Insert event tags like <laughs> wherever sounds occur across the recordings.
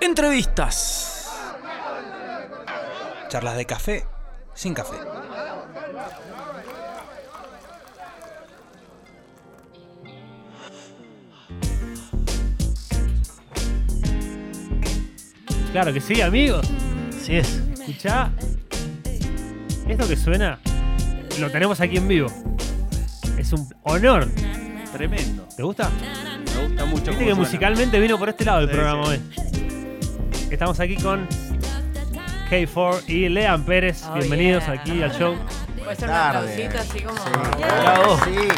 Entrevistas. Charlas de café sin café. Claro que sí, amigos. Así es. Escuchá. Esto que suena, lo tenemos aquí en vivo. Es un honor. Tremendo. ¿Te gusta? Me gusta mucho. Viste que suena. musicalmente vino por este lado el Sí, programa sí. Estamos aquí con K4 y Lean Pérez. Oh, Bienvenidos yeah. aquí al show. Puede ser un Tarde. aplausito así como. Bravo. Sí.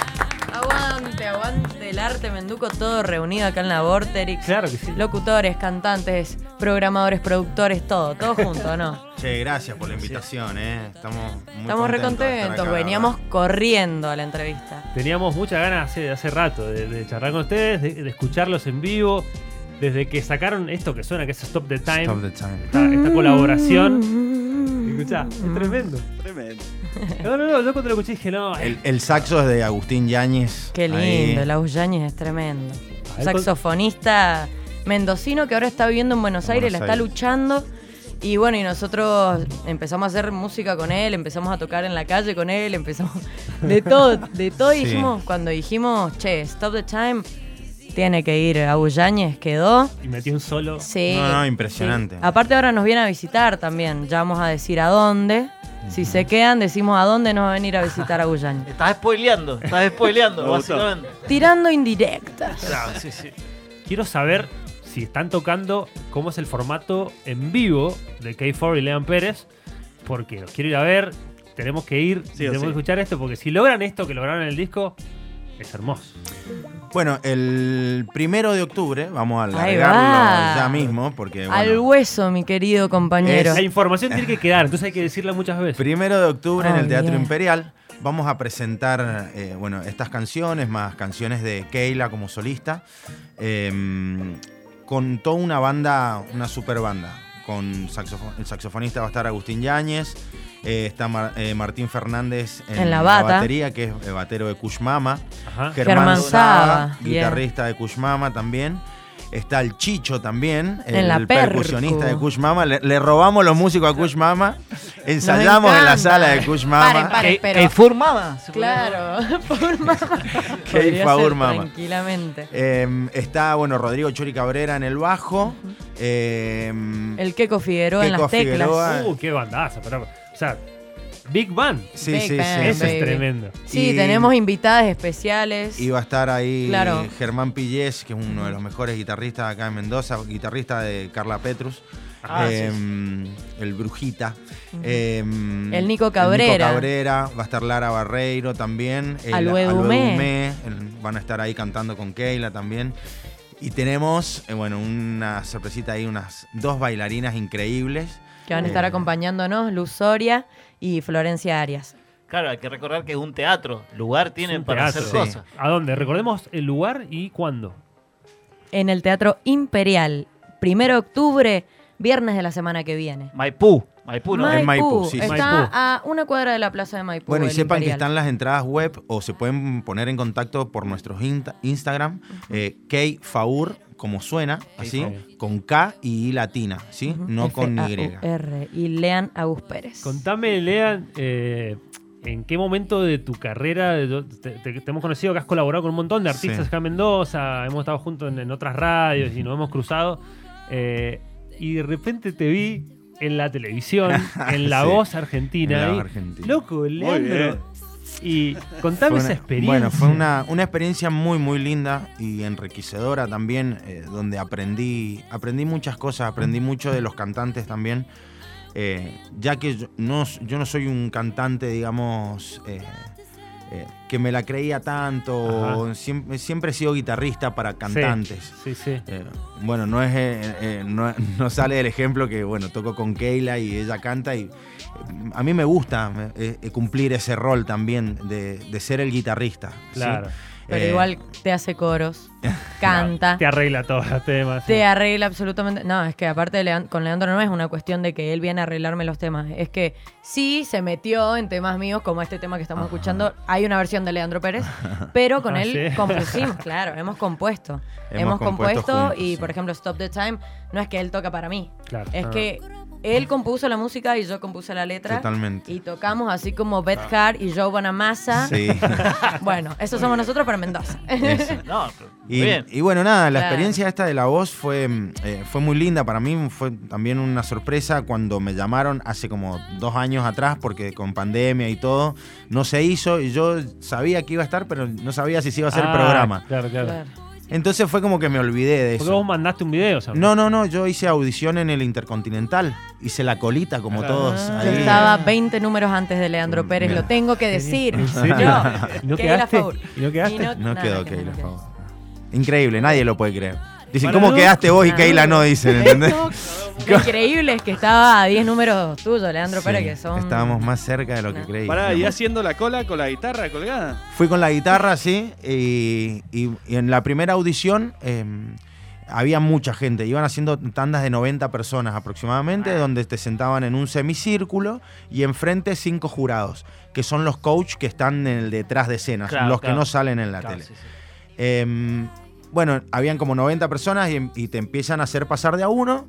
Aguante, aguante el arte menduco todo reunido acá en la Vorterix. Claro que sí. Locutores, cantantes, programadores, productores, todo, todo junto, ¿no? Che, gracias por la invitación, ¿eh? Estamos muy Estamos re contentos de estar contentos, acá, veníamos ¿verdad? corriendo a la entrevista. Teníamos muchas ganas hace, hace rato de, de charlar con ustedes, de, de escucharlos en vivo. Desde que sacaron esto que suena, que es Stop the Time, Stop the time. esta, esta colaboración. Escuchá, es tremendo. Tremendo. No, no, no, yo cuando lo escuché dije, no, El, el saxo es de Agustín Yáñez. Qué lindo, el Auyañez es tremendo. ver, Saxofonista mendocino que ahora está viviendo en Buenos En Aires, Buenos la está Aires. luchando. Y bueno, y nosotros empezamos a hacer música con él, empezamos a tocar en la calle con él, empezamos <laughs> de todo, de todo. Sí. dijimos, cuando dijimos, che, stop the time, tiene que ir a Yáñez, quedó. y metió un solo. Sí. No, no, impresionante. sí. Aparte ahora nos viene a visitar también, ya vamos a decir a dónde. Si se quedan, decimos a dónde nos va a venir a visitar a Yáñez. <laughs> Estás spoileando, estás spoileando, <laughs> básicamente. Tirando indirectas. Claro, sí, sí. Quiero saber si están tocando cómo es el formato en vivo de K4 y Lean Pérez, porque los quiero ir a ver, tenemos que ir, Sí tenemos sí. que escuchar esto, porque si logran esto que lograron en el disco, es hermoso. Bueno, el primero de octubre, vamos a largarlo va. ya mismo, porque Al hueso, mi querido compañero. La información tiene que quedar, entonces hay que decirla muchas veces. primero de octubre en el Teatro yeah. Imperial vamos a presentar eh, bueno, estas canciones, más canciones de Keila como solista, eh, con toda una banda, una super banda. Con saxofo- el saxofonista va a estar Agustín Yáñez, eh, está Mar- eh, Martín Fernández en, En la batería, que es el batero de Kush Mama. Ajá. Germán, Germán Saba, Saba, yeah. guitarrista de Kush Mama también. Está el Chicho también, En el percu. percusionista de Kush Mama. Le, le robamos los músicos a Kush Mama. Ensayamos en la sala de Kush Mama. Paren, paren, pero- decir. Claro, mamá. Qué favor, mamá. Tranquilamente. Eh, está, bueno, Rodrigo Chori Cabrera en el bajo. Eh, El Keco Figueroa en las teclas. Figueroa. Uh, qué bandaza, pero, o sea, Big Band. sí, Big sí, sí. Eso es tremendo. Sí, Y- tenemos invitadas especiales. Y va a estar ahí Claro. Germán Pillés, que es uno de los mejores guitarristas acá en Mendoza, guitarrista de Carla Petrus. Ah, Eh, sí, El Brujita. Eh, El Nico Cabrera. Cabrera. Va a estar Lara Barreiro también. el Alue Alue Dumé. Dumé, el- Van a estar ahí cantando con Keila también. Y tenemos, eh, bueno, una sorpresita ahí, unas dos bailarinas increíbles. que van a estar Eh, acompañándonos, Luz Soria y Florencia Arias. Claro, hay que recordar que es un teatro. Lugar tienen para teatro. hacer Sí. cosas. ¿A dónde? Recordemos el lugar y cuándo. En el Teatro Imperial. Primero de octubre, viernes de la semana que viene. Maipú. Maipú, ¿no? Maipú. En Maipú, sí. Está Maipú. a una cuadra de la plaza de Maipú. Bueno, y sepan que están las entradas web o se pueden poner en contacto por nuestros insta- Instagram, eh, Kfaur, como suena, así, con K y I latina, ¿sí? No con Y. F-A-U-R. Y Lean Agus Pérez. Contame, Lean, eh, ¿en qué momento de tu carrera te, te- te hemos conocido que has colaborado con un montón de artistas Sí. acá en Mendoza, hemos estado juntos en, en otras radios y nos hemos cruzado, eh, y de repente te vi en la televisión, <laughs> en La Sí. Voz Argentina. En La y, Voz Argentina. Loco, Leandro. Y contame esa experiencia. Bueno, fue una, una experiencia muy, muy linda y enriquecedora también, eh, donde aprendí, aprendí muchas cosas, aprendí mucho de los cantantes también, eh, ya que yo no, yo no soy un cantante, digamos, eh, eh, que me la creía tanto, siempre, siempre he sido guitarrista para cantantes. Sí, sí. Eh, bueno, no es eh, eh, no, <laughs> no sale del ejemplo que bueno toco con Keila y ella canta y eh, a mí me gusta cumplir ese rol también de, de ser el guitarrista. ¿sí? Claro. Pero Eh, igual te hace coros, <laughs> canta, Te arregla todos los temas. te arregla absolutamente. No, es que aparte de con Leandro no es una cuestión de que él viene a arreglarme los temas. Es que sí se metió en temas míos, como este tema que estamos escuchando. Hay una versión de Leandro Pérez, <laughs> pero con Ah, él ¿sí? <laughs> compusimos, claro, hemos compuesto. Hemos Hemos, compuesto compuesto, juntos, y, sí. por ejemplo, Stop the Time no es que él toca para mí. Claro. Es Ah. que él compuso la música y yo compuse la letra. Totalmente. Y tocamos así como Beth Hart y Joe Bonamassa. Sí. <laughs> Bueno, eso somos nosotros para Mendoza. <laughs> No, pero muy Y, bien. y bueno, nada, la Claro. experiencia esta de la voz fue, eh, fue muy linda para mí. Fue también una sorpresa cuando me llamaron hace como dos años atrás, porque con pandemia y todo, no se hizo. Y yo sabía que iba a estar, pero no sabía si se iba a hacer el Ah, programa. Claro, claro. Claro. Entonces fue como que me olvidé de Porque vos eso. mandaste un video, ¿sabes? No, no, no, yo hice audición en el Intercontinental. Hice la colita como Claro. todos. Yo ahí. estaba 20 números antes de Leandro Pérez, Mira. lo tengo que decir. Yo, ¿Y no Keila quedaste? Faur. ¿Y no quedaste? Y no- No nada, quedó que Keila, no. Increíble, nadie lo puede creer. Dicen, ¿cómo no- quedaste vos y Ah. Keila no? Dicen, <laughs> ¿entendés? <laughs> Lo increíble es que estaba a 10 números tuyos, Leandro Sí, Pérez, que son. Estábamos más cerca de lo que creí. Pará, y haciendo la cola con la guitarra colgada. Fui con la guitarra, sí, y, y- y en la primera audición eh, había mucha gente. Iban haciendo tandas de 90 personas aproximadamente, Ah. donde te sentaban en un semicírculo y enfrente cinco jurados, que son los coach que están en el detrás de escenas, Claro, los claro. que no salen en la Claro, tele. sí, sí. Eh, bueno, habían como 90 personas y, y te empiezan a hacer pasar de a uno.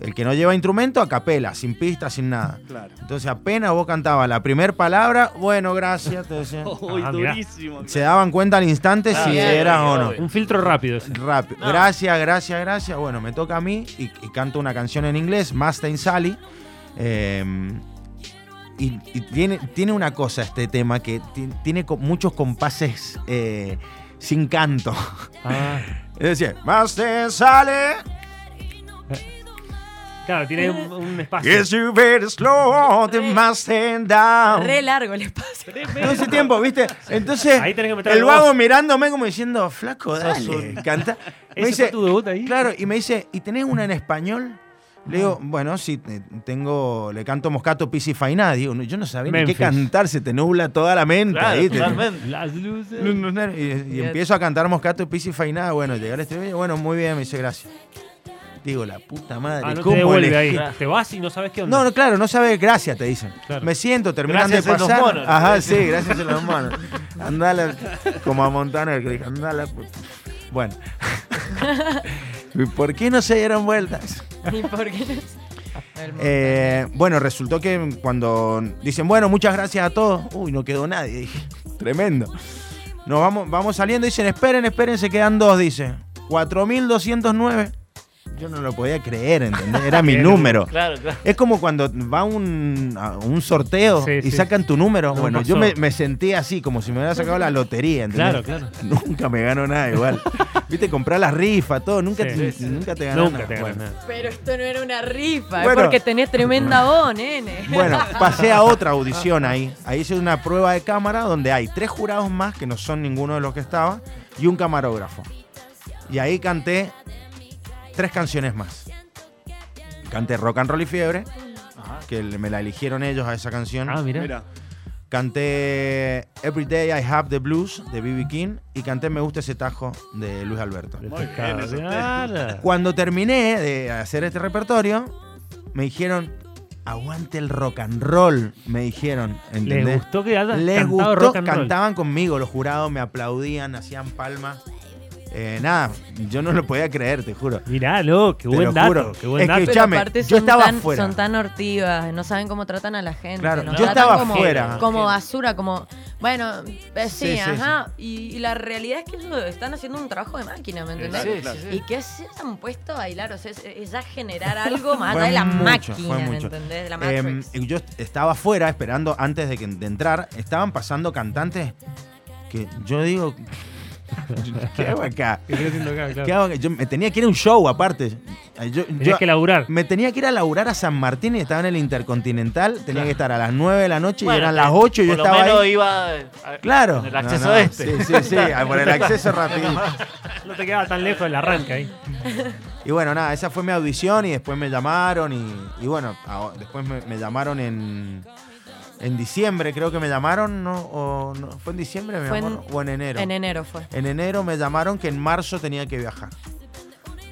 El que no lleva instrumento, a capela, sin pista, sin nada. Claro. Entonces apenas vos cantabas la primera palabra, bueno, gracias, te decían. <laughs> Uy, Ah, mirá. durísimo. Se daban cuenta al instante Claro, si era o no. obvio. Un filtro rápido. ese. Rápido. No. Gracias, gracias, gracias. Bueno, me toca a mí y, y canto una canción en inglés, Mustang Sally. Eh, y y tiene, tiene una cosa este tema que ti- tiene co- muchos compases eh, sin canto. Ah, <laughs> Es decir, Mustang Sally, claro, tiene un, un espacio. yes, you better slow the Mustang down. Re largo el espacio. Todo ese tiempo, ¿viste? Entonces, Ahí tenés que meter el vago voz. mirándome como diciendo, flaco, dale, canta. <laughs> Me ¿Ese dice, tu debut ahí? claro, y me dice, ¿y tenés una en español? Le digo, bueno, sí, te- tengo, le canto Moscato Pisi Fainá. Digo, no, yo no sabía ni qué cantar, se te nubla toda la mente. Claro. Las luces. Y, y empiezo a cantar Moscato Pisi Fainá. Bueno, llegar este bueno, muy bien, me dice, gracias. Digo, la puta madre, Ah, no te ¿cómo devuelve le- ahí. Te vas y no sabes qué onda. No, no, claro, no sabe gracias, te dicen. Claro. Me siento, terminan Gracias de a los pasar. monos. Ajá, sí, gracias a los monos. Andala, como a Montaner, que dijo, andala. puta". Bueno. ¿Y <laughs> ¿Por qué no se dieron vueltas? <laughs> ¿Y por qué no? El Eh, bueno, resultó que cuando dicen, bueno, muchas gracias a todos, uy, no quedó nadie. Dije, tremendo. Nos vamos, vamos saliendo, dicen, esperen, esperen, se quedan dos, dice. 4.209. Yo no lo podía creer, ¿entendés? Era <laughs> mi número. Claro, claro. Es como cuando va un, a un sorteo Sí, y sí. sacan tu número. No bueno, pasó. yo me, me sentí así, como si me hubiera sacado la lotería, ¿entendés? Claro, claro. Nunca me ganó nada igual. <laughs> Viste, comprar las rifas, todo, nunca, Sí, te, sí, sí. nunca te ganó Nunca nada. te ganas Bueno. nada. Pero esto no era una rifa, Bueno. es porque tenés tremenda voz, nene. Bueno, <laughs> pasé a otra audición ahí. Ahí hice una prueba de cámara donde hay tres jurados más, que no son ninguno de los que estaba, y un camarógrafo. Y ahí canté tres canciones más. Canté Rock and Roll y Fiebre, Ajá. que me la eligieron ellos a esa canción. Ah, mira. Mira. Canté Every Day I Have the Blues de B.B. King y canté Me gusta ese tajo de Luis Alberto. Muy bien. Cuando terminé de hacer este repertorio, me dijeron, aguante el rock and roll, me dijeron. Les ¿entendés? gustó que Les gustó, rock and roll. cantaban conmigo, los jurados me aplaudían, hacían palmas. Eh, nada, yo no lo podía creer, te juro. Miralo, qué Te buen lo dato. juro. Qué buen Es que dato. Escuchame, aparte yo son estaba tan, son tan hortivas, no saben cómo tratan a la gente. Claro, nos yo tratan estaba como, afuera. Como basura, como, bueno, eh, sí, Sí, sí, ajá. Y, y la realidad es que ellos están haciendo un trabajo de máquina, ¿me entendés? Sí, claro. Y que se han puesto a bailar, o sea, es, es ya generar <laughs> algo más allá de la mucho, máquina, fue ¿me mucho. entendés? De la Eh, Matrix. yo estaba afuera esperando antes de, que, de entrar. Estaban pasando cantantes que yo digo, <laughs> ¿qué hago acá? ¿Qué estoy haciendo acá? Claro. ¿Qué hago acá? Yo me tenía que ir a un show aparte. Yo, Tenías yo- que laburar. me tenía que ir a laburar a San Martín y estaba en el Intercontinental. Tenía Claro. que estar a las 9 de la noche Bueno, y eran las 8 y yo lo estaba menos ahí. iba eh, a- Claro. con el acceso no, este. Sí, sí, sí. ah, Por el <laughs> acceso rapidito. No te quedaba tan lejos del arranque ahí. <laughs> Y bueno, nada, esa fue mi audición y después me llamaron y, y bueno, después me, me llamaron en, En diciembre creo que me llamaron, ¿no? O, no, ¿Fue en diciembre, mi Fue en- amor? ¿O en enero? En enero fue. En enero me llamaron que en marzo tenía que viajar.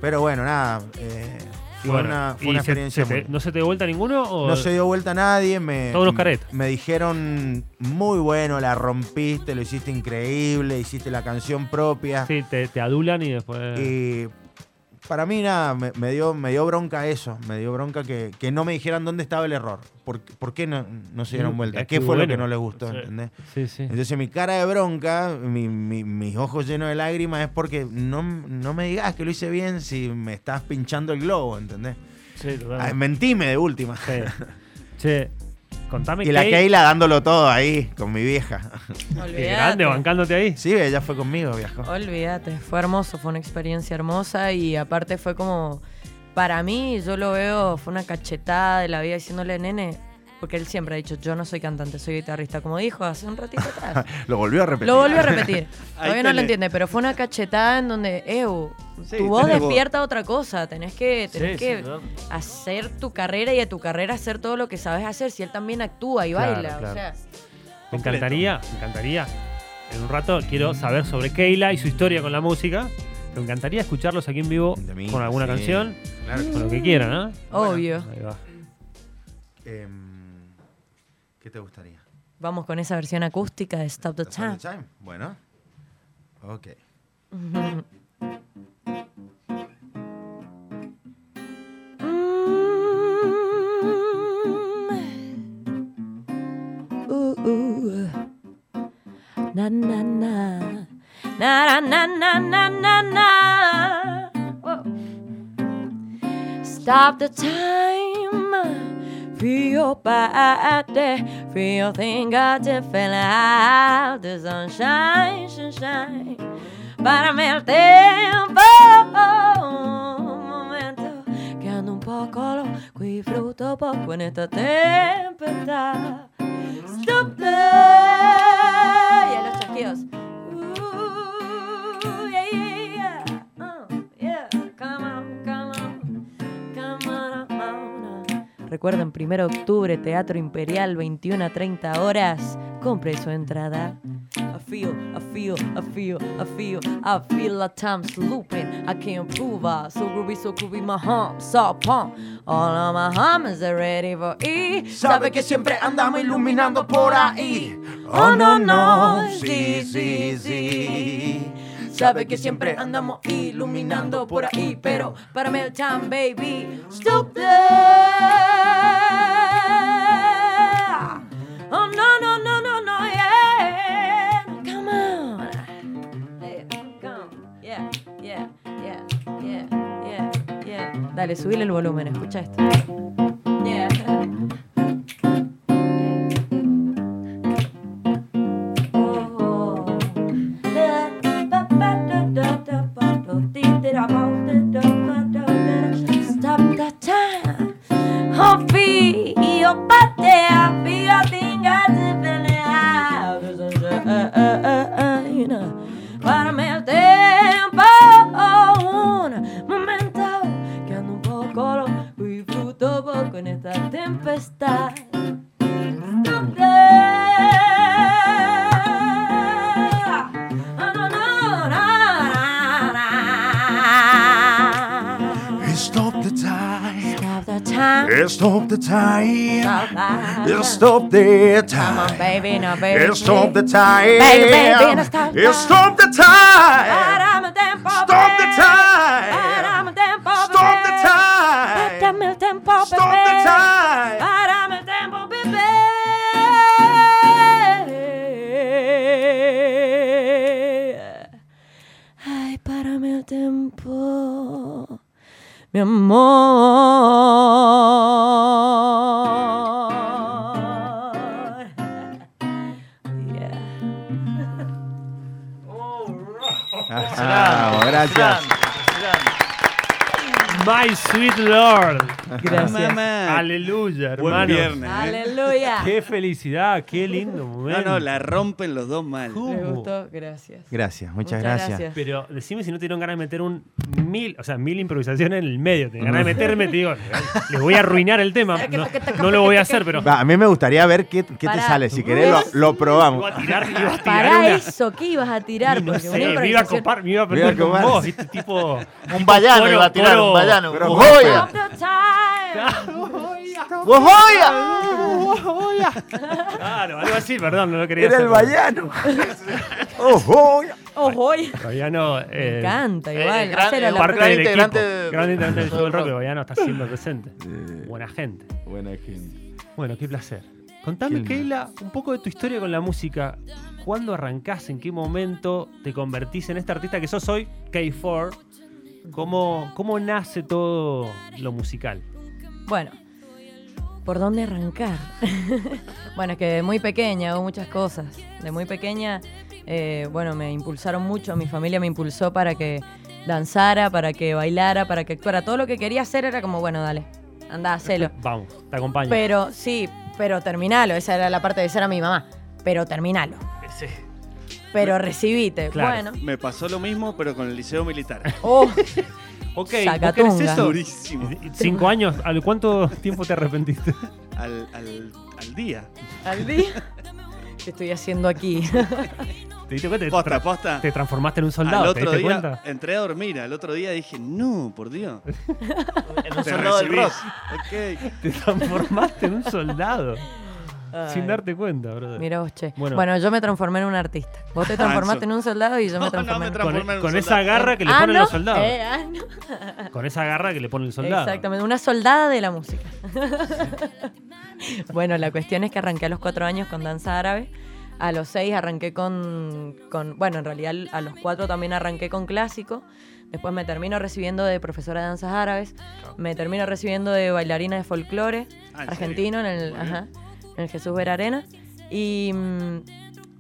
Pero bueno, nada. eh, fue Bueno, una, fue ¿y una se- experiencia se te- muy- ¿No se te dio vuelta ninguno? O No se dio vuelta a nadie. Me, Todos los caretas. Me dijeron, muy bueno, la rompiste, lo hiciste increíble, hiciste la canción propia. Sí, te, te adulan y después. Y para mí nada, me, me dio, me dio bronca eso. Me dio bronca que, que no me dijeran dónde estaba el error. ¿Por, por qué no, no se dieron Mm, vuelta? ¿Qué fue lo que no les gustó? Sí. ¿entendés? sí, sí. Entonces mi cara de bronca, mi- mi- mis ojos llenos de lágrimas es porque no, no me digas que lo hice bien si me estás pinchando el globo, ¿entendés? Sí, totalmente. Ay, mentime de última. Sí. <laughs> Che, contame Y la Kay, Keila dándolo todo ahí con mi vieja. Qué <laughs> grande, bancándote ahí. Sí, ella fue conmigo, viajó. Olvídate, fue hermoso, fue una experiencia hermosa y aparte fue como, para mí, yo lo veo, fue una cachetada de la vida diciéndole, nene, porque él siempre ha dicho, yo no soy cantante, soy guitarrista, como dijo hace un ratito atrás. <laughs> Lo volvió a repetir. Lo volvió a repetir. <laughs> Todavía no lo entiende, pero fue una cachetada en donde, Eu, Sí, tu voz despierta otra cosa. Tenés que, tenés Sí, que sí, hacer tu carrera y a tu carrera hacer todo lo que sabes hacer. Si él también actúa y Claro, baila. claro. O sea, Me encantaría, me encantaría. En un rato quiero saber sobre Keila y su historia con la música. Me encantaría escucharlos aquí en vivo De mí, con alguna sí. canción, Claro con lo que quieran, ¿ah? obvio. Ahí va. Em, ¿Qué te gustaría? Vamos con esa versión acústica de Stop the ¿Stop the Time. Bueno. Ok. Mm. Ooh, ooh. Na na na. Na na na na na na na. Whoa. Stop the time. Feel Feel your finger to fill out the sunshine, sunshine. Párame el tiempo. Un momento. Que ando un poco loco y fruto poco en esta tempestad. Stop the... Recuerden, 1 de octubre, Teatro Imperial, 21 a 30 horas. Compre su entrada. I feel, I feel, I feel, I feel, I feel like time's looping. I can't prove it. So groovy, so groovy, my hump, so pump. All of my humps are ready for E. Sabe que siempre andamos iluminando por ahí. Oh, no, no. Sí, sí, sí. Sabe que siempre andamos iluminando por ahí, pero para el time, baby, stop there. Dale, subile el volumen, escucha esto. Time. Stop the time. Stop the Come on, time. baby, now, baby. Stop the time. Baby, baby, now stop that. Stop the time. Ah, gracias. My sweet Lord. Gracias. Mamá. Aleluya, Buen hermano. viernes. ¿eh? Aleluya. Qué felicidad, qué lindo No, momento. no, la rompen los dos mal. ¿Cómo? ¿Les gustó? Gracias. Gracias, muchas, Muchas gracias. gracias. Pero decime si no te dieron ganas de meter un mil, o sea, mil improvisaciones en el medio. Te ganas de meterme, te digo, les voy a arruinar el tema. No, no lo voy a hacer, pero. Va, a mí me gustaría ver qué, qué te Pará. sale. Si querés, lo, lo probamos. Iba a tirar, iba a tirar Para una- eso, ¿qué ibas a tirar? Y no Porque sé, me iba a improvisación- copar, me iba a Me iba a aprender con copar. vos, ¿viste? Tipo. Un vallano coro- iba a tirar, un vallano. ¡Ojoya! The time. ¡Ojoya! Claro, algo así, perdón, no lo quería Era hacer. el vallano. ¡Ojo! Ojo, oye. Todavía no. eh, Me encanta, eh, igual. gran- la Par- parte gran del integrante equipo. de- Gran integrante del show del rock, pero Bayano está siendo presente. Buena gente. Buena gente. Bueno, qué placer. Contame. Keila, un poco de tu historia con la música. ¿Cuándo arrancás? ¿En qué momento te convertís en este artista que sos hoy, K4? ¿Cómo, cómo nace todo lo musical? Bueno, ¿por dónde arrancar? <laughs> bueno, es que de muy pequeña hago muchas cosas. De muy pequeña, eh, bueno, me impulsaron mucho, mi familia me impulsó para que danzara, para que bailara, para que actuara. Todo lo que quería hacer era como, bueno, dale, anda, hacelo. Vamos, te acompaño. Pero sí, pero terminalo. Esa era la parte de ser a mi mamá. Pero terminalo. Sí. Pero recibite. Claro. Bueno. Me pasó lo mismo, pero con el liceo militar. Oh, <laughs> ok, ¿vos querés Sacatunga. eso? Durísimo. ¿Cinco años? ¿Al cuánto tiempo te arrepentiste? Al, al, al día. al día. <laughs> ¿Qué estoy haciendo aquí? <laughs> ¿Te diste cuenta? Te Posta, tra- posta. Te transformaste en un soldado, al ¿te otro diste día cuenta? entré a dormir. Al otro día dije, no, por Dios. En un Te soldado del. Te transformaste en un soldado. Sin darte cuenta, brother. Mira vos, che. Bueno. Bueno. yo me transformé en un artista. Vos te transformaste en un soldado y yo me No, no, transformé me en con, transformé en un con esa garra que le Ah, ponen ¿no? los soldados. Eh, ah, no. <laughs> Con esa garra que le pone el soldado. Exactamente, una soldada de la música. <laughs> bueno, la cuestión es que arranqué a los cuatro años con danza árabe. A los seis arranqué con, con- Bueno, en realidad a los cuatro también arranqué con clásico. Después me termino recibiendo de profesora de danzas árabes. Me termino recibiendo de bailarina de folclore Ah, ¿en argentino en el, ajá, en el Jesús Ver Arena. Y mm,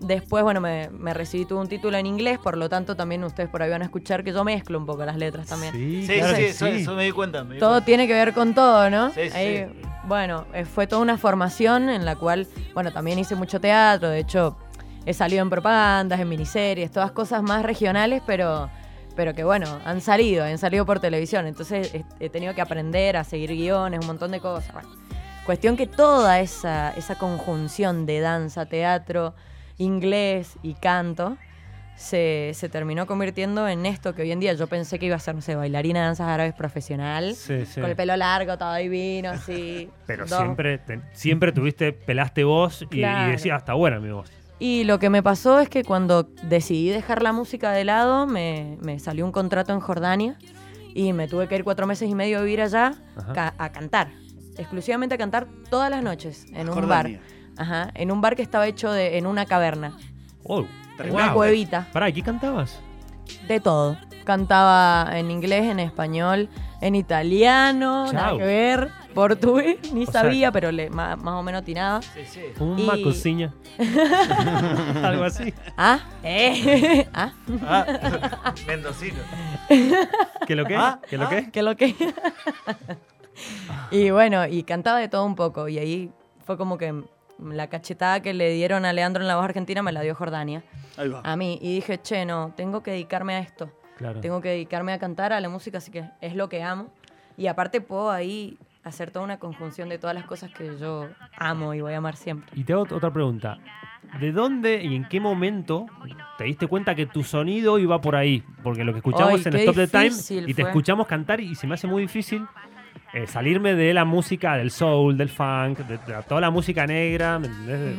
después, bueno, me, me recibí, tuve un título en inglés, por lo tanto también ustedes por ahí van a escuchar que yo mezclo un poco las letras también. Sí, Sí, claro sí, que eso, eso me di cuenta. me di Todo cuenta. tiene que ver con todo, ¿no? Sí, sí, Ahí, sí. Bueno, eh, fue toda una formación en la cual, bueno, también hice mucho teatro, de hecho, he salido en propagandas, en miniseries, todas cosas más regionales, pero, pero que bueno, han salido, han salido por televisión, entonces he, he tenido que aprender a seguir guiones, un montón de cosas. Bueno, cuestión que toda esa, esa conjunción de danza, teatro, inglés y canto se, se terminó convirtiendo en esto que hoy en día yo pensé que iba a ser, no sé, bailarina de danzas árabes profesional. Sí, sí. Con el pelo largo, todo divino, así. <laughs> Pero dos- siempre, te- siempre tuviste, pelaste voz y, y Claro. decías, está buena mi voz. Y lo que me pasó es que cuando decidí dejar la música de lado, me, me salió un contrato en Jordania y me tuve que ir cuatro meses y medio a vivir allá ca- a cantar. Exclusivamente a cantar todas las noches en un bar. Ajá, en un bar que estaba hecho de, en una caverna, Oh, en una cuevita. pará, ¿y qué cantabas? De todo. Cantaba en inglés, en español, en italiano, nada Chau. que ver, portugués, ni O sea- sabía, pero le, más, más o menos atinaba. Sí, sí. Una Y- cocina. <laughs> Algo así. Ah, eh, ah, Ah, mendocino. <laughs> ¿Qué lo que? Ah, ¿Qué lo que? que lo que. <laughs> y bueno, y cantaba de todo un poco. Y ahí fue como que la cachetada que le dieron a Leandro en la voz argentina me la dio Jordania Ahí va. a mí. Y dije, che, no, tengo que dedicarme a esto. Claro. Tengo que dedicarme a cantar, a la música, así que es lo que amo. Y aparte puedo ahí hacer toda una conjunción de todas las cosas que yo amo y voy a amar siempre. Y te hago otra pregunta. ¿De dónde y en qué momento te diste cuenta que tu sonido iba por ahí? Porque lo que escuchamos Ay, en Stop the Time y te fue. escuchamos cantar y se me hace muy difícil eh, salirme de la música del soul, del funk, de, de toda la música negra. ¿me entendés?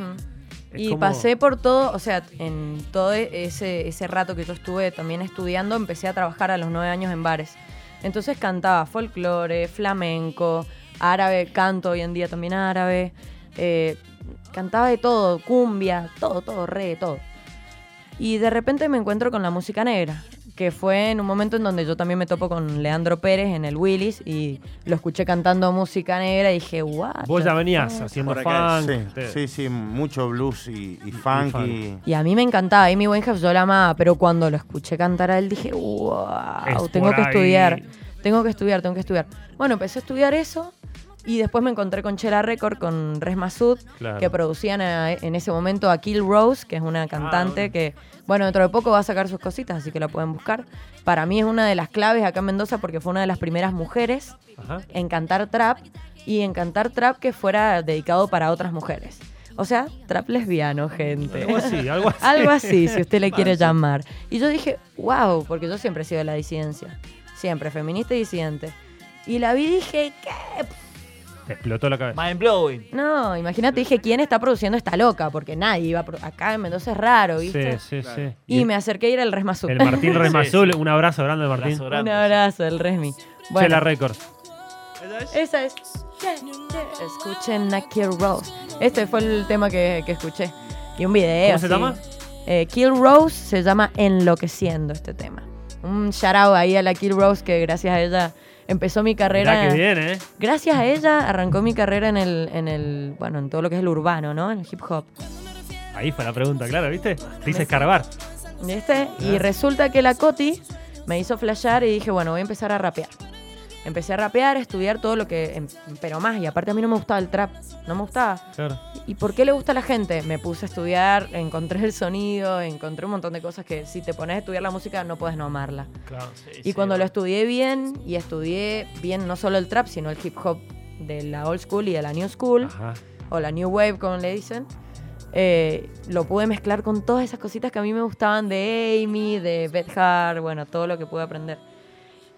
Y como- pasé por todo, o sea, en todo ese, ese rato que yo estuve también estudiando, empecé a trabajar a los nueve años en bares. Entonces cantaba folclore, flamenco, árabe, canto hoy en día también árabe, eh, cantaba de todo, cumbia, todo, todo, re, todo. Y de repente me encuentro con la música negra, que fue en un momento en donde yo también me topo con Leandro Pérez en el Willis y lo escuché cantando música negra y dije, what Vos ya venías fuck?". haciendo Por acá, funk. Sí, te- sí, sí, mucho blues y, y funk. funk. Y, Y a mí me encantaba, Amy Winehouse yo la amaba, pero cuando lo escuché cantar a él dije, wow, Es tengo que estudiar, tengo que estudiar, tengo que estudiar. Bueno, empecé a estudiar eso y después me encontré con Chela Record, con Res Masud, Claro. que producían a- en ese momento a Kill Rose, que es una cantante bueno. que, bueno, dentro de poco va a sacar sus cositas, así que la pueden buscar. Para mí es una de las claves acá en Mendoza porque fue una de las primeras mujeres Ajá. en cantar trap y en cantar trap que fuera dedicado para otras mujeres. O sea, trap lesbiano, gente. Algo así, algo <laughs> así. Algo así, si usted le quiere llamar. Y yo dije, wow, porque yo siempre he sido de la disidencia. Siempre, feminista y disidente. Y la vi y dije, ¿qué? Te explotó la cabeza. Mind blowing. No, imagínate, dije, ¿quién está produciendo esta loca? Porque nadie iba a Acá en Mendoza es raro, ¿viste? Sí, sí, sí. Y me acerqué a ir al Resmasú. El Martín <laughs> sí. un abrazo grande de Martín. Abrazo Un grande. abrazo, el Resmi. Bueno, Chela Records. ¿Esa es? Escuchen a Kill Rose. Este fue el tema que, que escuché. Y un video. ¿Cómo se así. llama? Eh, Kill Rose se llama Enloqueciendo este tema. Un shout out ahí a la Kill Rose que gracias a ella empezó mi carrera. Que bien, ¿eh? Gracias a ella arrancó mi carrera en el, en el, bueno, en todo lo que es el urbano, ¿no? En el hip hop. Ahí fue la pregunta, claro, ¿viste? Te hice escarbar. ¿Viste? Y resulta que la Coti me hizo flashear y dije, bueno, voy a empezar a rapear. Empecé a rapear, a estudiar todo lo que. em, Pero más, y aparte a mí no me gustaba el trap. No me gustaba. Claro. ¿Y por qué le gusta a la gente? Me puse a estudiar, encontré el sonido, encontré un montón de cosas que si te pones a estudiar la música no puedes no amarla. Claro, sí, Y sí, cuando lo estudié bien, y estudié bien no solo el trap, sino el hip hop de la old school y de la new school, Ajá. o la new wave, como le dicen, eh, lo pude mezclar con todas esas cositas que a mí me gustaban de Amy, de Beth Hart, bueno, todo lo que pude aprender.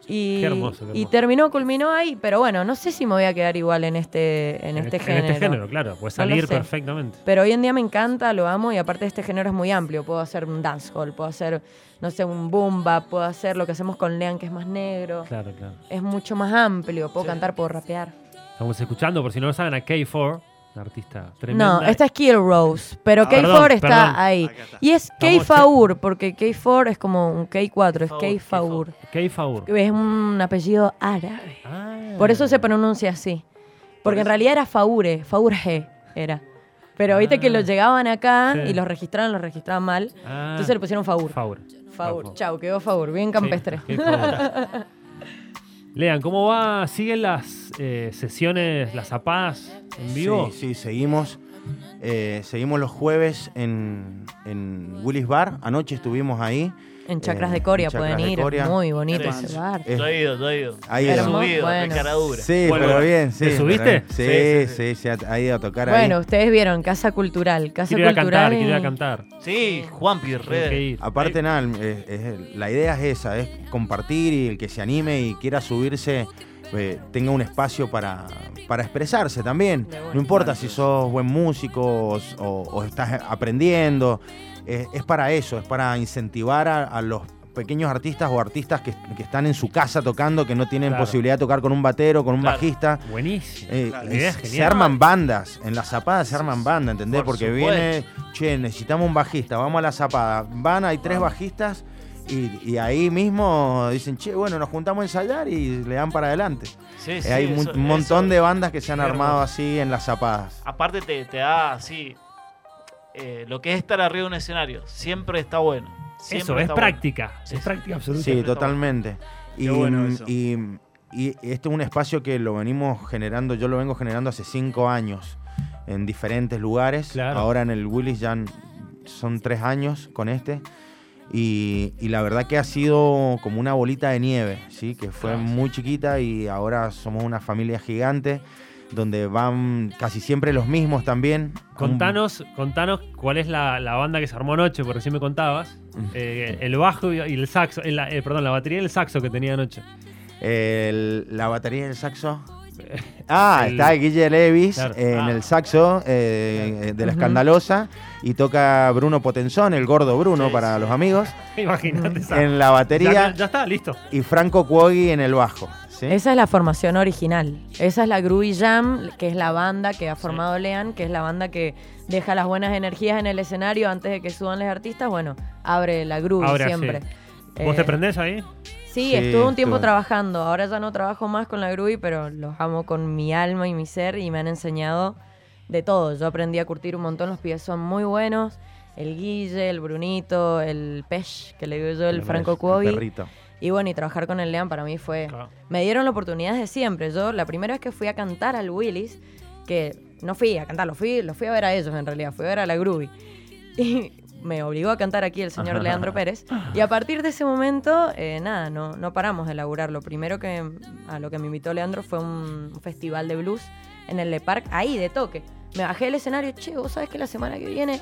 Y, Qué hermoso, qué y terminó, culminó ahí, pero bueno, no sé si me voy a quedar igual en este, en este género. En este género, claro. Puede salir perfectamente. Pero hoy en día me encanta, lo amo y aparte este género es muy amplio. Puedo hacer un dancehall, puedo hacer, no sé, un boom bap, puedo hacer lo que hacemos con Lean, que es más negro. Claro, claro. Es mucho más amplio, puedo Sí. cantar, puedo rapear. Estamos escuchando, por si no lo saben, a K4, una artista tremenda. No, esta es Kill Rose, pero Ah, K4 perdón, está perdón. ahí. Está. Y es K-Faur, porque K4 es como un K4, es K-Faur, K-Faur. K4. Es un apellido árabe. Ah. Por eso se pronuncia así. Porque en realidad era Faure, Faurge era. Pero viste que Ah. los llegaban acá Sí. y los registraban, los registraban mal. Ah. Entonces le pusieron Faur. Faur. Faur, chau, quedó Faur, bien campestre. Sí, <laughs> K4. Lean, ¿cómo va? ¿Siguen las eh, sesiones, las zapadas en vivo? Sí, sí, seguimos. Eh, seguimos los jueves en, en Willis Bar. Anoche estuvimos ahí. En Chacras Eh, de Coria en Chacras pueden de ir, Coria. muy bonito ese bar. Yo he ido, yo he ido. Ahí He ido. subido, Bueno. de cara dura. Sí, Vuelvo. pero bien, sí. ¿Te subiste? pero. Sí, Sí, sí, sí, sí, se ha, ha ido a tocar ahí. Bueno, ustedes vieron, Casa Cultural. Casa Quiero ir a Cultural. cantar, quiero ir a y- cantar. Sí, Juanpi, Tengo que re. ir. Aparte, nada, es- es- la idea es esa, es compartir y el que se anime y quiera subirse eh, tenga un espacio para, para expresarse también. De buena. No importa si sos buen músico o, o- o estás aprendiendo, eh, es para eso, es para incentivar a, a los pequeños artistas o artistas que, que están en su casa tocando, que no tienen Claro. posibilidad de tocar con un batero, con un Claro. bajista. Buenísimo. Eh, Claro. La es se arman bandas, en las zapadas se arman bandas, ¿entendés? Por Porque supuesto. viene, che, necesitamos un bajista, vamos a la zapada. Van, hay tres bajistas y, y ahí mismo dicen, che, bueno, nos juntamos a ensayar y le dan para adelante. Sí, Eh, sí, hay un montón eso- de bandas que se han armado así en las zapadas. Aparte te, te da así. Eh, lo que es estar arriba de un escenario. Siempre está bueno. Siempre Eso, es está bueno. práctica. Sí, es sí. práctica absoluta. Sí, totalmente. Y, Qué bueno eso. y, y este es un espacio que lo venimos generando, yo lo vengo generando hace cinco años en diferentes lugares. Claro. Ahora en el Willis ya son tres años con este. Y, y la verdad que ha sido como una bolita de nieve, ¿sí? que fue Claro. muy chiquita y ahora somos una familia gigante donde van casi siempre los mismos también. Contanos, contanos cuál es la, la banda que se armó anoche, porque recién me contabas. Mm. Eh, el bajo y el saxo, eh, eh, perdón, la batería y el saxo que tenía anoche. El- la batería y el saxo. <laughs> Ah, El- está Guille Levis Claro. en Ah. el saxo eh, de la. Escandalosa y toca Bruno Potenzón, el gordo Bruno Sí, para sí. los amigos, <laughs> Imagínate en la ya, batería ya está, listo. y Franco Cuogui en el bajo. ¿Sí? Esa es la formación original. Esa es la Groovy Jam, que es la banda que ha formado Lean, que es la banda que deja las buenas energías en el escenario antes de que suban los artistas. Bueno, abre la Groovy siempre. ¿Vos te Eh, prendés ahí? Sí, Sí, estuve un tiempo estuve. trabajando. Ahora ya no trabajo más con la Groovy, pero los amo con mi alma y mi ser y me han enseñado de todo. Yo aprendí a curtir un montón, los pibes son muy buenos. El Guille, el Brunito, el Pesh, que le digo yo, el El Franco perrito. Y bueno, y trabajar con el Lean para mí fue... Claro. Me dieron la oportunidad de siempre. Yo, la primera vez que fui a cantar al Willis, que no fui a cantar, lo fui, lo fui a ver a ellos en realidad, fui a ver a la Groovy. Y me obligó a cantar aquí el señor <laughs> Leandro Pérez. Y a partir de ese momento, eh, nada, no, no paramos de laburar. Lo primero que a lo que me invitó Leandro fue un, un festival de blues en el Le Parc, ahí de toque. Me bajé del escenario, che, vos sabés que la semana que viene.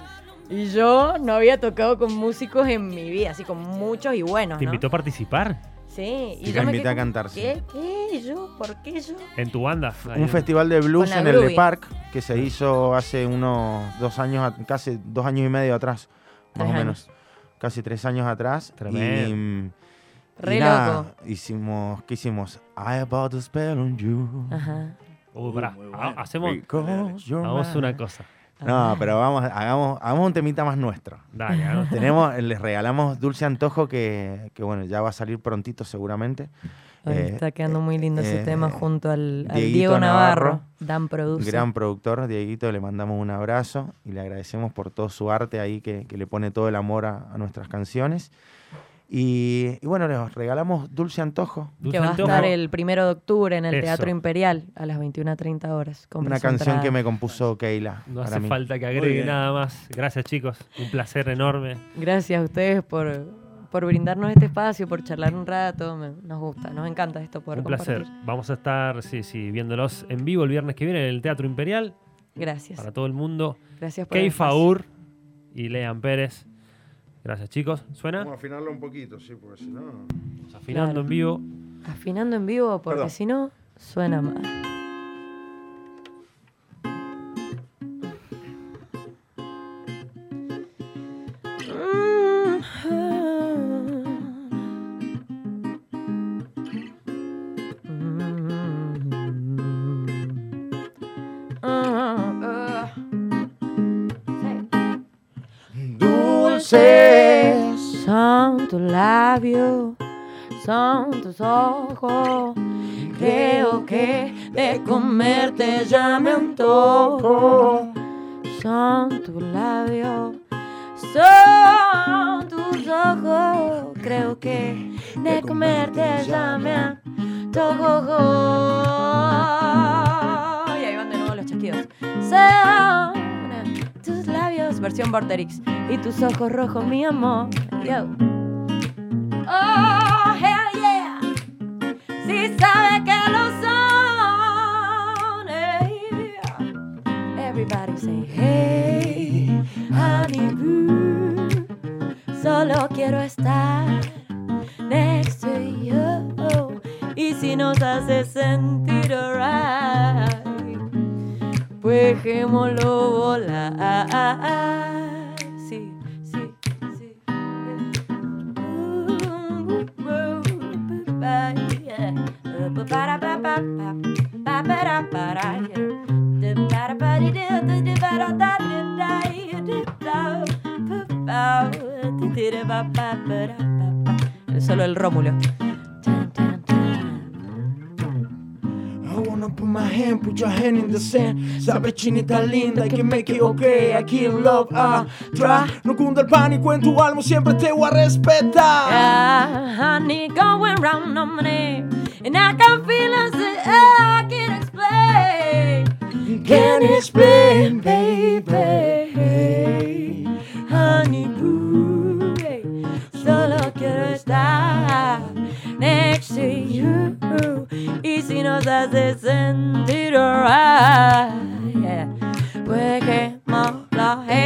Y yo no había tocado con músicos en mi vida, así con muchos y buenos. ¿Te invitó a participar Sí, y Te yo me invité quedé a cantar, sí. ¿Qué? ¿Qué? ¿Yo? ¿Por qué yo? en tu banda? Un festival de blues en el Le. Parc que se hizo hace unos dos años, casi dos años y medio atrás, más o menos. Casi tres años atrás. Tremendo. Y, mm, Re y nada, loco. hicimos, ¿qué hicimos? I about to spell on you. Ajá. Uh, ha- bueno. hacemos, hagamos una cosa. No, pero vamos, hagamos, hagamos un temita más nuestro. Dale, hagamos- Tenemos, les regalamos Dulce Antojo que, que, bueno, ya va a salir prontito seguramente. Ay, Eh, está quedando muy lindo ese eh, tema junto al, Diego Navarro. Navarro, Dan Produce. Gran productor, Dieguito, le mandamos un abrazo y le agradecemos por todo su arte ahí que, que le pone todo el amor a, a nuestras canciones. Y, y bueno, les regalamos Dulce Antojo, Dulce que va a estar el primero de octubre en el Eso. Teatro Imperial a las 21.30 horas. Una canción entrada. que me compuso Keila. No para hace mí. falta que agregue nada más. Gracias, chicos. Un placer enorme. Gracias a ustedes por, por brindarnos este espacio, por charlar un rato. Me- nos gusta, nos encanta esto por Un placer. Vamos a estar, sí, sí, viéndolos en vivo el viernes que viene en el Teatro Imperial Gracias. para todo el mundo. Gracias por Kei. Faur y Lean Pérez. Gracias, chicos. ¿Suena? Vamos a afinarlo un poquito, sí, porque si no... Afinando Claro. en vivo. Afinando en vivo porque si no, suena mal. Son tus labios, son tus ojos. Creo que de comerte ya me antojo. Son tus labios, son tus ojos. Creo que de comerte ya me antojo. Y ahí van de nuevo los chasquidos. Son versión Vorterix. Y tus ojos rojos, mi amor. Yo. Oh, hell yeah. Si sabe que lo son. eh. Everybody say, hey, honey boo. Solo quiero estar next to you. Y si nos hace sentir alright, dejémoslo volar. Sí, sí, sí. Solo el Rómulo. I wanna put my hand, put your hand in the sand. Sabes chinita linda que me equivoqué. Aquí en Love ah, atrás No cunda el pánico en tu alma Siempre te voy a respetar. Yeah, honey, going round on my. And I can feel as if I can explain. Can explain, baby si nos hace sentir alright, yeah, pues quémoslo, hey,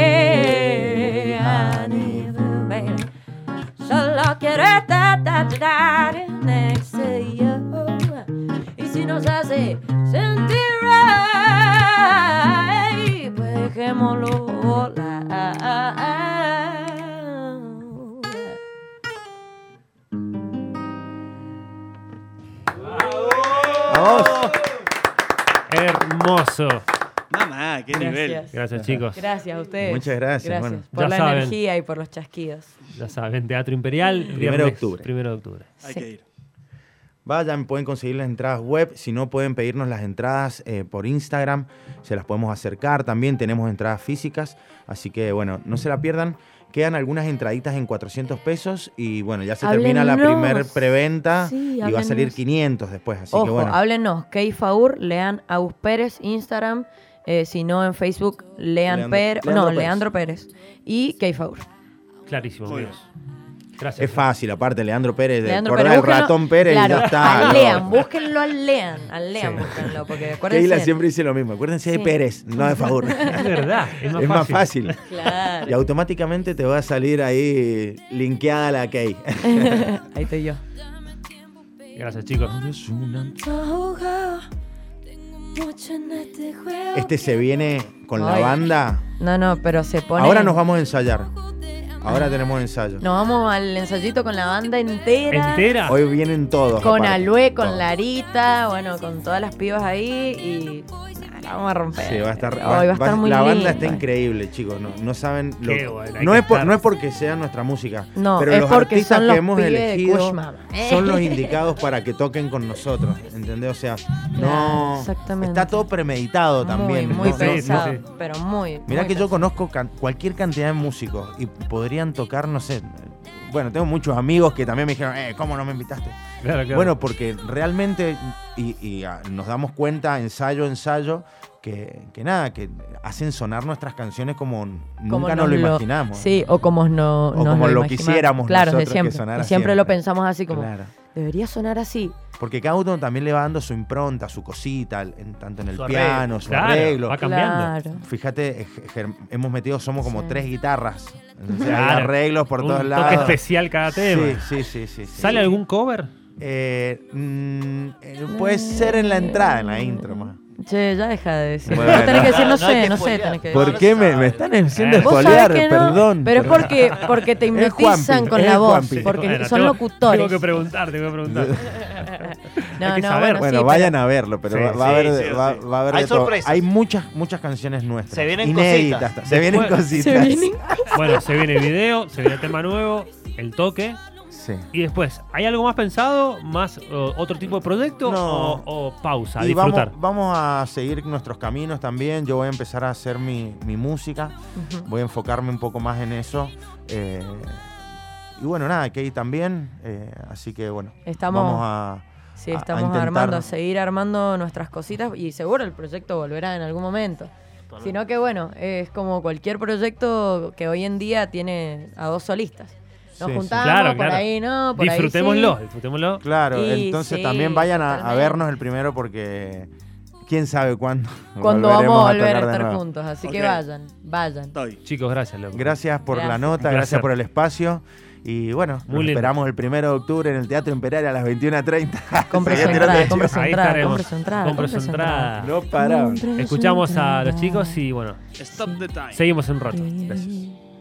chicos. Gracias a ustedes. Muchas gracias, Gracias bueno. por Ya la saben. energía y por los chasquidos. Ya saben, Teatro Imperial. Primero de octubre. Primero de octubre. Hay Sí. que ir. Vayan, pueden conseguir las entradas web. Si no, pueden pedirnos las entradas eh, por Instagram. Se las podemos acercar. También tenemos entradas físicas. Así que, bueno, no se la pierdan. Quedan algunas entraditas en 400 pesos y bueno, ya se Háblenos. termina la primer preventa Sí, y va a salir háblenos. 500 después, así Ojo, que bueno. háblenos. Keifaur, lean Agus Pérez, Instagram. Eh, si no, en Facebook, lean Leandro- Pérez. Leandro No, Pérez. Leandro Pérez. Y Keifaur. Clarísimo, Muy amigos. Gracias. Es fácil, aparte, Leandro Pérez, Leandro Pérez, el búsquenlo- ratón Pérez claro, y ya está. Al ¿no? Lean, búsquenlo al Lean. Al Lean, Sí. búsquenlo. Porque <laughs> acuérdense. Keila siempre dice lo mismo. Acuérdense de Sí. Pérez, no de Favor. <laughs> Es verdad, es más es más fácil. fácil. Claro. Y automáticamente te va a salir ahí linkeada la Key. <laughs> Ahí estoy yo. Gracias, chicos. Este se viene con la banda. No, no, pero se pone. Ahora nos vamos a ensayar. Ahora tenemos ensayo. Nos vamos al ensayito con la banda entera. ¿Entera? Hoy vienen todos. Con aparte. Alue, con Todos. Larita, bueno, con todas las pibas ahí y nada, la vamos a romper. Sí, va a estar, Hoy va a estar muy la banda está increíble, chicos. No, no saben lo Qué bueno, hay no que es por- no es porque sea nuestra música, No, pero es los porque artistas son que los hemos pibes de elegido son los <laughs> indicados para que toquen con nosotros, ¿entendés? O sea, no exactamente. está todo premeditado también. Muy, muy ¿no? Sí, sí, pensado, sí. pero muy. Mirá muy que yo conozco can- cualquier cantidad de músicos y podrían tocar, no sé. Bueno, tengo muchos amigos que también me dijeron, eh, ¿cómo no me invitaste? Claro, claro. Bueno, porque realmente, y, y, ah, nos damos cuenta, ensayo, ensayo, que, que nada, que hacen sonar nuestras canciones como Como nunca nos lo imaginamos. Sí, o como, no, O nos como lo quisiéramos Claro, de nosotros que siempre. sonara Y siempre lo siempre. pensamos así como, Claro. Debería sonar así. Porque cada uno también le va dando su impronta, su cosita, en- tanto en el Su piano, arreglo. su Claro, arreglo. va cambiando. Claro. Fíjate, eh, hemos metido, somos como Sí. tres guitarras. Entonces, hay Claro. arreglos por Un todos toque lados. especial cada tema. Sí, sí, sí, sí. sí. ¿Sale algún cover? Eh, mm, eh, puede ser en la entrada, en la intro más. Che, ya deja de decir. Bueno. no tenés que decir, no, sé, no sé, tenés que ¿Por qué me- me están haciendo que no, pero es porque, porque te hipnotizan con la voz, Juanpi. porque Bueno, son tengo- locutores. Tengo que preguntar, tengo que preguntar. <laughs> no, hay que no, saber. bueno, Bueno, sí, vayan a verlo, pero Sí, va, va a haber, va, sí. va a haber Hay de todo. sorpresas. Hay muchas, muchas canciones nuestras. Se vienen inéditas. cositas. Se vienen cositas. Se vienen- Bueno, se viene video, se viene tema nuevo, el toque. Sí. Y después, ¿hay algo más pensado? ¿Más o, otro tipo de proyecto? No. O, o pausa, a Y vamos, disfrutar? vamos a seguir nuestros caminos también. Yo voy a empezar a hacer mi, mi música. Voy a enfocarme un poco más en eso. Eh, y bueno, nada, Key también. eh, así que bueno, Estamos, vamos a. sí, a estamos intentar- armando, a seguir armando nuestras cositas y seguro el proyecto volverá en algún momento. Sino que bueno, es como cualquier proyecto que hoy en día tiene a dos solistas. Nos Sí, sí. juntamos, Claro, por claro. ahí no, por disfrutémoslo, ahí sí. disfrutémoslo. Claro, Y entonces sí, también vayan a, vernos el primero porque quién sabe cuándo. <laughs> Cuando vamos a volver a estar juntos, así que vayan, vayan. Estoy. Chicos, gracias, loco. Gracias por la nota, gracias por el espacio. Y bueno, Muy nos lindo. esperamos el primero de octubre en el Teatro Imperial a las 21.30. <laughs> Compre su entrada, compre su Ahí entrada, estaremos. compre su entrada. Compre compre su su entrada. No su Escuchamos a los chicos y bueno, Stop the time. seguimos en un rato. Gracias.